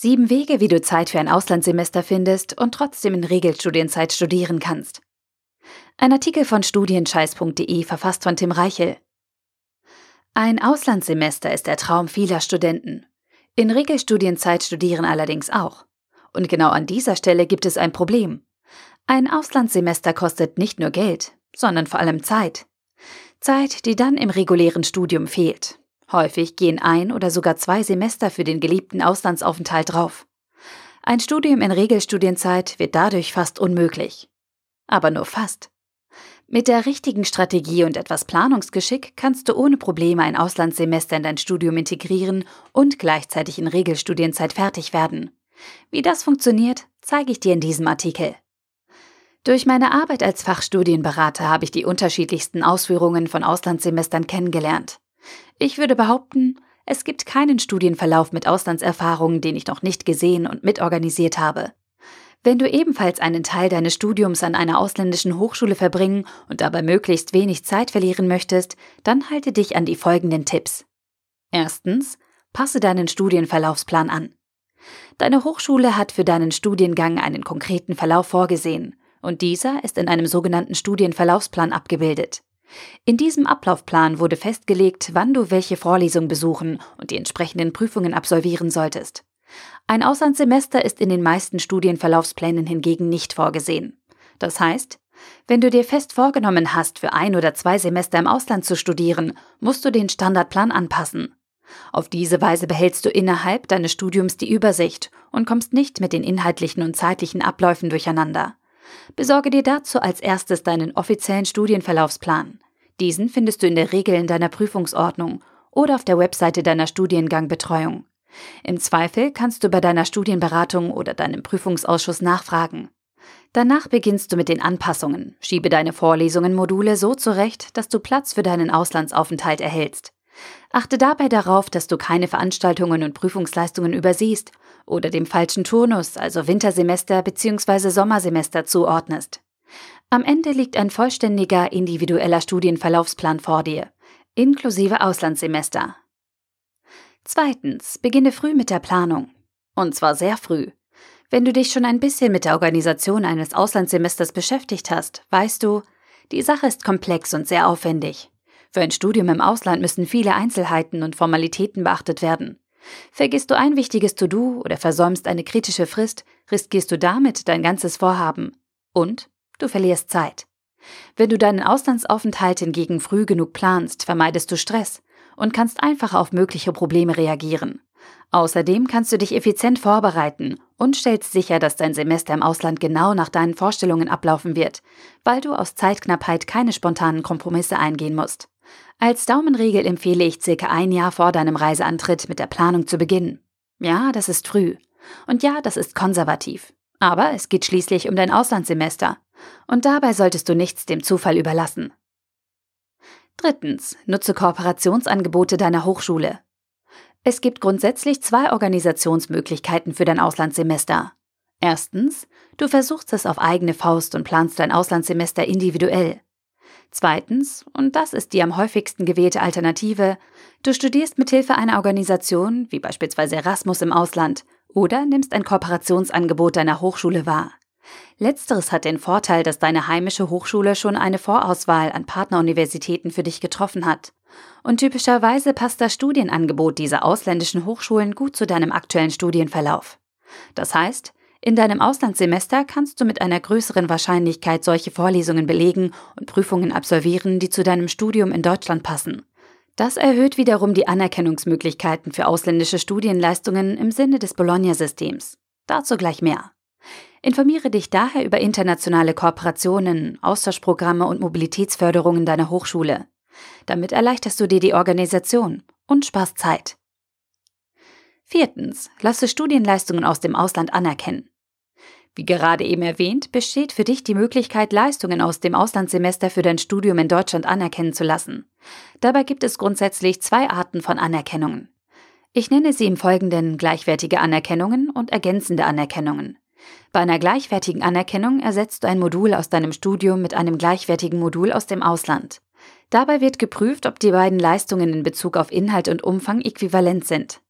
Sieben Wege, wie du Zeit für ein Auslandssemester findest und trotzdem in Regelstudienzeit studieren kannst. Ein Artikel von studienscheiß.de verfasst von Tim Reichel. Ein Auslandssemester ist der Traum vieler Studenten. In Regelstudienzeit studieren allerdings auch. Und genau an dieser Stelle gibt es ein Problem. Ein Auslandssemester kostet nicht nur Geld, sondern vor allem Zeit. Zeit, die dann im regulären Studium fehlt. Häufig gehen ein oder sogar zwei Semester für den geliebten Auslandsaufenthalt drauf. Ein Studium in Regelstudienzeit wird dadurch fast unmöglich. Aber nur fast. Mit der richtigen Strategie und etwas Planungsgeschick kannst du ohne Probleme ein Auslandssemester in dein Studium integrieren und gleichzeitig in Regelstudienzeit fertig werden. Wie das funktioniert, zeige ich dir in diesem Artikel. Durch meine Arbeit als Fachstudienberater habe ich die unterschiedlichsten Ausführungen von Auslandssemestern kennengelernt. Ich würde behaupten, es gibt keinen Studienverlauf mit Auslandserfahrungen, den ich noch nicht gesehen und mitorganisiert habe. Wenn du ebenfalls einen Teil deines Studiums an einer ausländischen Hochschule verbringen und dabei möglichst wenig Zeit verlieren möchtest, dann halte dich an die folgenden Tipps. Erstens, passe deinen Studienverlaufsplan an. Deine Hochschule hat für deinen Studiengang einen konkreten Verlauf vorgesehen, und dieser ist in einem sogenannten Studienverlaufsplan abgebildet. In diesem Ablaufplan wurde festgelegt, wann du welche Vorlesung besuchen und die entsprechenden Prüfungen absolvieren solltest. Ein Auslandssemester ist in den meisten Studienverlaufsplänen hingegen nicht vorgesehen. Das heißt, wenn du dir fest vorgenommen hast, für ein oder zwei Semester im Ausland zu studieren, musst du den Standardplan anpassen. Auf diese Weise behältst du innerhalb deines Studiums die Übersicht und kommst nicht mit den inhaltlichen und zeitlichen Abläufen durcheinander. Besorge dir dazu als erstes deinen offiziellen Studienverlaufsplan. Diesen findest du in der Regel in deiner Prüfungsordnung oder auf der Webseite deiner Studiengangbetreuung. Im Zweifel kannst du bei deiner Studienberatung oder deinem Prüfungsausschuss nachfragen. Danach beginnst du mit den Anpassungen, schiebe deine Vorlesungen Module so zurecht, dass du Platz für deinen Auslandsaufenthalt erhältst. Achte dabei darauf, dass du keine Veranstaltungen und Prüfungsleistungen übersiehst oder dem falschen Turnus, also Wintersemester bzw. Sommersemester zuordnest. Am Ende liegt ein vollständiger individueller Studienverlaufsplan vor dir, inklusive Auslandssemester. Zweitens, beginne früh mit der Planung. Und zwar sehr früh. Wenn du dich schon ein bisschen mit der Organisation eines Auslandssemesters beschäftigt hast, weißt du, die Sache ist komplex und sehr aufwendig. Für ein Studium im Ausland müssen viele Einzelheiten und Formalitäten beachtet werden. Vergisst du ein wichtiges To-Do oder versäumst eine kritische Frist, riskierst du damit dein ganzes Vorhaben. Und du verlierst Zeit. Wenn du deinen Auslandsaufenthalt hingegen früh genug planst, vermeidest du Stress und kannst einfach auf mögliche Probleme reagieren. Außerdem kannst du dich effizient vorbereiten und stellst sicher, dass dein Semester im Ausland genau nach deinen Vorstellungen ablaufen wird, weil du aus Zeitknappheit keine spontanen Kompromisse eingehen musst. Als Daumenregel empfehle ich circa ein Jahr vor deinem Reiseantritt mit der Planung zu beginnen. Ja, das ist früh. Und ja, das ist konservativ. Aber es geht schließlich um dein Auslandssemester. Und dabei solltest du nichts dem Zufall überlassen. Drittens, nutze Kooperationsangebote deiner Hochschule. Es gibt grundsätzlich zwei Organisationsmöglichkeiten für dein Auslandssemester. Erstens, du versuchst es auf eigene Faust und planst dein Auslandssemester individuell. Zweitens, und das ist die am häufigsten gewählte Alternative, du studierst mithilfe einer Organisation, wie beispielsweise Erasmus im Ausland, oder nimmst ein Kooperationsangebot deiner Hochschule wahr. Letzteres hat den Vorteil, dass deine heimische Hochschule schon eine Vorauswahl an Partneruniversitäten für dich getroffen hat. Und typischerweise passt das Studienangebot dieser ausländischen Hochschulen gut zu deinem aktuellen Studienverlauf. Das heißt, in deinem Auslandssemester kannst du mit einer größeren Wahrscheinlichkeit solche Vorlesungen belegen und Prüfungen absolvieren, die zu deinem Studium in Deutschland passen. Das erhöht wiederum die Anerkennungsmöglichkeiten für ausländische Studienleistungen im Sinne des Bologna-Systems. Dazu gleich mehr. Informiere dich daher über internationale Kooperationen, Austauschprogramme und Mobilitätsförderungen deiner Hochschule. Damit erleichterst du dir die Organisation und sparst Zeit. Viertens, lasse Studienleistungen aus dem Ausland anerkennen. Wie gerade eben erwähnt, besteht für dich die Möglichkeit, Leistungen aus dem Auslandssemester für dein Studium in Deutschland anerkennen zu lassen. Dabei gibt es grundsätzlich zwei Arten von Anerkennungen. Ich nenne sie im Folgenden gleichwertige Anerkennungen und ergänzende Anerkennungen. Bei einer gleichwertigen Anerkennung ersetzt du ein Modul aus deinem Studium mit einem gleichwertigen Modul aus dem Ausland. Dabei wird geprüft, ob die beiden Leistungen in Bezug auf Inhalt und Umfang äquivalent sind.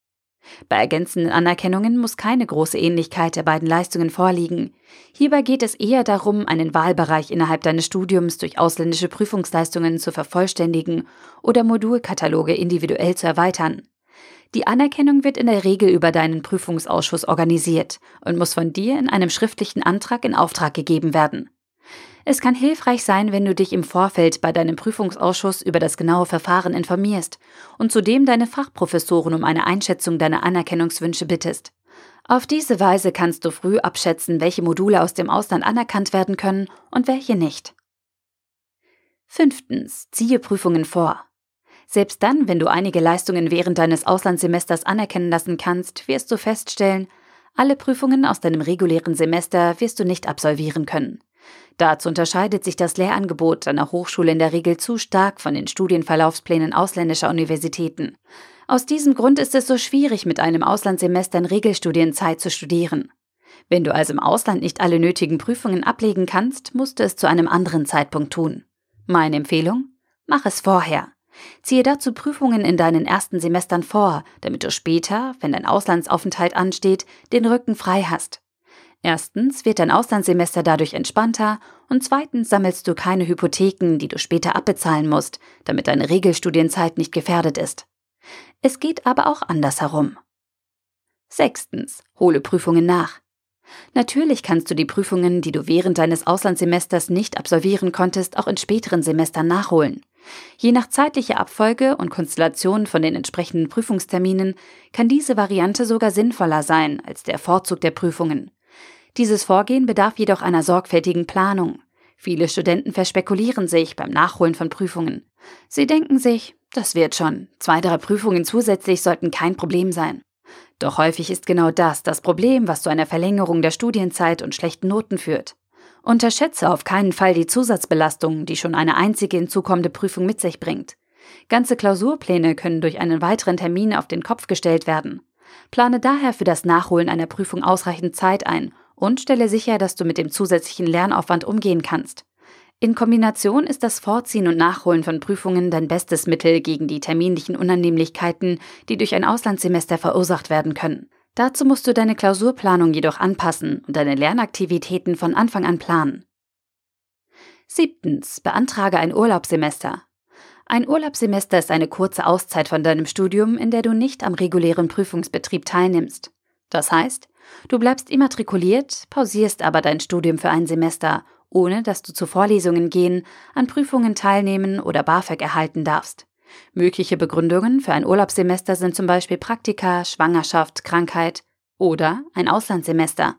Bei ergänzenden Anerkennungen muss keine große Ähnlichkeit der beiden Leistungen vorliegen. Hierbei geht es eher darum, einen Wahlbereich innerhalb deines Studiums durch ausländische Prüfungsleistungen zu vervollständigen oder Modulkataloge individuell zu erweitern. Die Anerkennung wird in der Regel über deinen Prüfungsausschuss organisiert und muss von dir in einem schriftlichen Antrag in Auftrag gegeben werden. Es kann hilfreich sein, wenn du dich im Vorfeld bei deinem Prüfungsausschuss über das genaue Verfahren informierst und zudem deine Fachprofessoren um eine Einschätzung deiner Anerkennungswünsche bittest. Auf diese Weise kannst du früh abschätzen, welche Module aus dem Ausland anerkannt werden können und welche nicht. Fünftens. Ziehe Prüfungen vor. Selbst dann, wenn du einige Leistungen während deines Auslandssemesters anerkennen lassen kannst, wirst du feststellen, alle Prüfungen aus deinem regulären Semester wirst du nicht absolvieren können. Dazu unterscheidet sich das Lehrangebot deiner Hochschule in der Regel zu stark von den Studienverlaufsplänen ausländischer Universitäten. Aus diesem Grund ist es so schwierig, mit einem Auslandssemester in Regelstudienzeit zu studieren. Wenn du also im Ausland nicht alle nötigen Prüfungen ablegen kannst, musst du es zu einem anderen Zeitpunkt tun. Meine Empfehlung? Mach es vorher. Ziehe dazu Prüfungen in deinen ersten Semestern vor, damit du später, wenn dein Auslandsaufenthalt ansteht, den Rücken frei hast. Erstens wird dein Auslandssemester dadurch entspannter und zweitens sammelst du keine Hypotheken, die du später abbezahlen musst, damit deine Regelstudienzeit nicht gefährdet ist. Es geht aber auch andersherum. Sechstens, hole Prüfungen nach. Natürlich kannst du die Prüfungen, die du während deines Auslandssemesters nicht absolvieren konntest, auch in späteren Semestern nachholen. Je nach zeitlicher Abfolge und Konstellation von den entsprechenden Prüfungsterminen kann diese Variante sogar sinnvoller sein als der Vorzug der Prüfungen. Dieses Vorgehen bedarf jedoch einer sorgfältigen Planung. Viele Studenten verspekulieren sich beim Nachholen von Prüfungen. Sie denken sich, das wird schon, zwei, drei Prüfungen zusätzlich sollten kein Problem sein. Doch häufig ist genau das das Problem, was zu einer Verlängerung der Studienzeit und schlechten Noten führt. Unterschätze auf keinen Fall die Zusatzbelastung, die schon eine einzige hinzukommende Prüfung mit sich bringt. Ganze Klausurpläne können durch einen weiteren Termin auf den Kopf gestellt werden. Plane daher für das Nachholen einer Prüfung ausreichend Zeit ein und stelle sicher, dass du mit dem zusätzlichen Lernaufwand umgehen kannst. In Kombination ist das Vorziehen und Nachholen von Prüfungen dein bestes Mittel gegen die terminlichen Unannehmlichkeiten, die durch ein Auslandssemester verursacht werden können. Dazu musst du deine Klausurplanung jedoch anpassen und deine Lernaktivitäten von Anfang an planen. Siebtens. Beantrage ein Urlaubssemester. Ein Urlaubssemester ist eine kurze Auszeit von deinem Studium, in der du nicht am regulären Prüfungsbetrieb teilnimmst. Das heißt, du bleibst immatrikuliert, pausierst aber dein Studium für ein Semester, ohne dass du zu Vorlesungen gehen, an Prüfungen teilnehmen oder BAföG erhalten darfst. Mögliche Begründungen für ein Urlaubssemester sind zum Beispiel Praktika, Schwangerschaft, Krankheit oder ein Auslandssemester.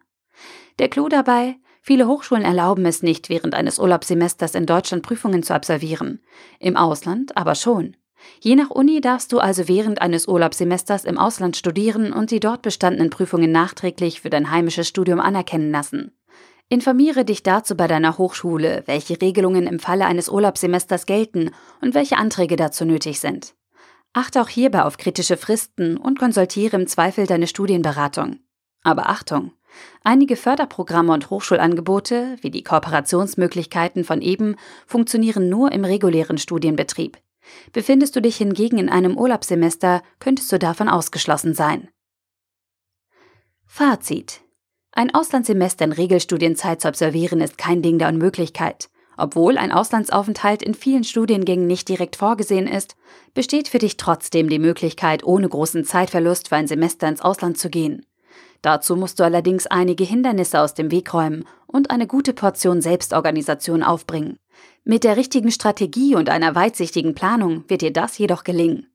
Der Clou dabei, viele Hochschulen erlauben es nicht, während eines Urlaubssemesters in Deutschland Prüfungen zu absolvieren, im Ausland aber schon. Je nach Uni darfst du also während eines Urlaubssemesters im Ausland studieren und die dort bestandenen Prüfungen nachträglich für dein heimisches Studium anerkennen lassen. Informiere dich dazu bei deiner Hochschule, welche Regelungen im Falle eines Urlaubssemesters gelten und welche Anträge dazu nötig sind. Achte auch hierbei auf kritische Fristen und konsultiere im Zweifel deine Studienberatung. Aber Achtung! Einige Förderprogramme und Hochschulangebote, wie die Kooperationsmöglichkeiten von eben, funktionieren nur im regulären Studienbetrieb. Befindest du dich hingegen in einem Urlaubssemester, könntest du davon ausgeschlossen sein. Fazit. Ein Auslandssemester in Regelstudienzeit zu absolvieren ist kein Ding der Unmöglichkeit. Obwohl ein Auslandsaufenthalt in vielen Studiengängen nicht direkt vorgesehen ist, besteht für dich trotzdem die Möglichkeit, ohne großen Zeitverlust für ein Semester ins Ausland zu gehen. Dazu musst du allerdings einige Hindernisse aus dem Weg räumen und eine gute Portion Selbstorganisation aufbringen. Mit der richtigen Strategie und einer weitsichtigen Planung wird dir das jedoch gelingen.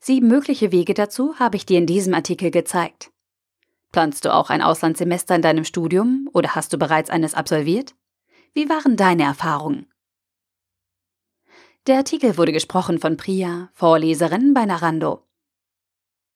Sieben mögliche Wege dazu habe ich dir in diesem Artikel gezeigt. Planst du auch ein Auslandssemester in deinem Studium oder hast du bereits eines absolviert? Wie waren deine Erfahrungen? Der Artikel wurde gesprochen von Priya, Vorleserin bei Narando.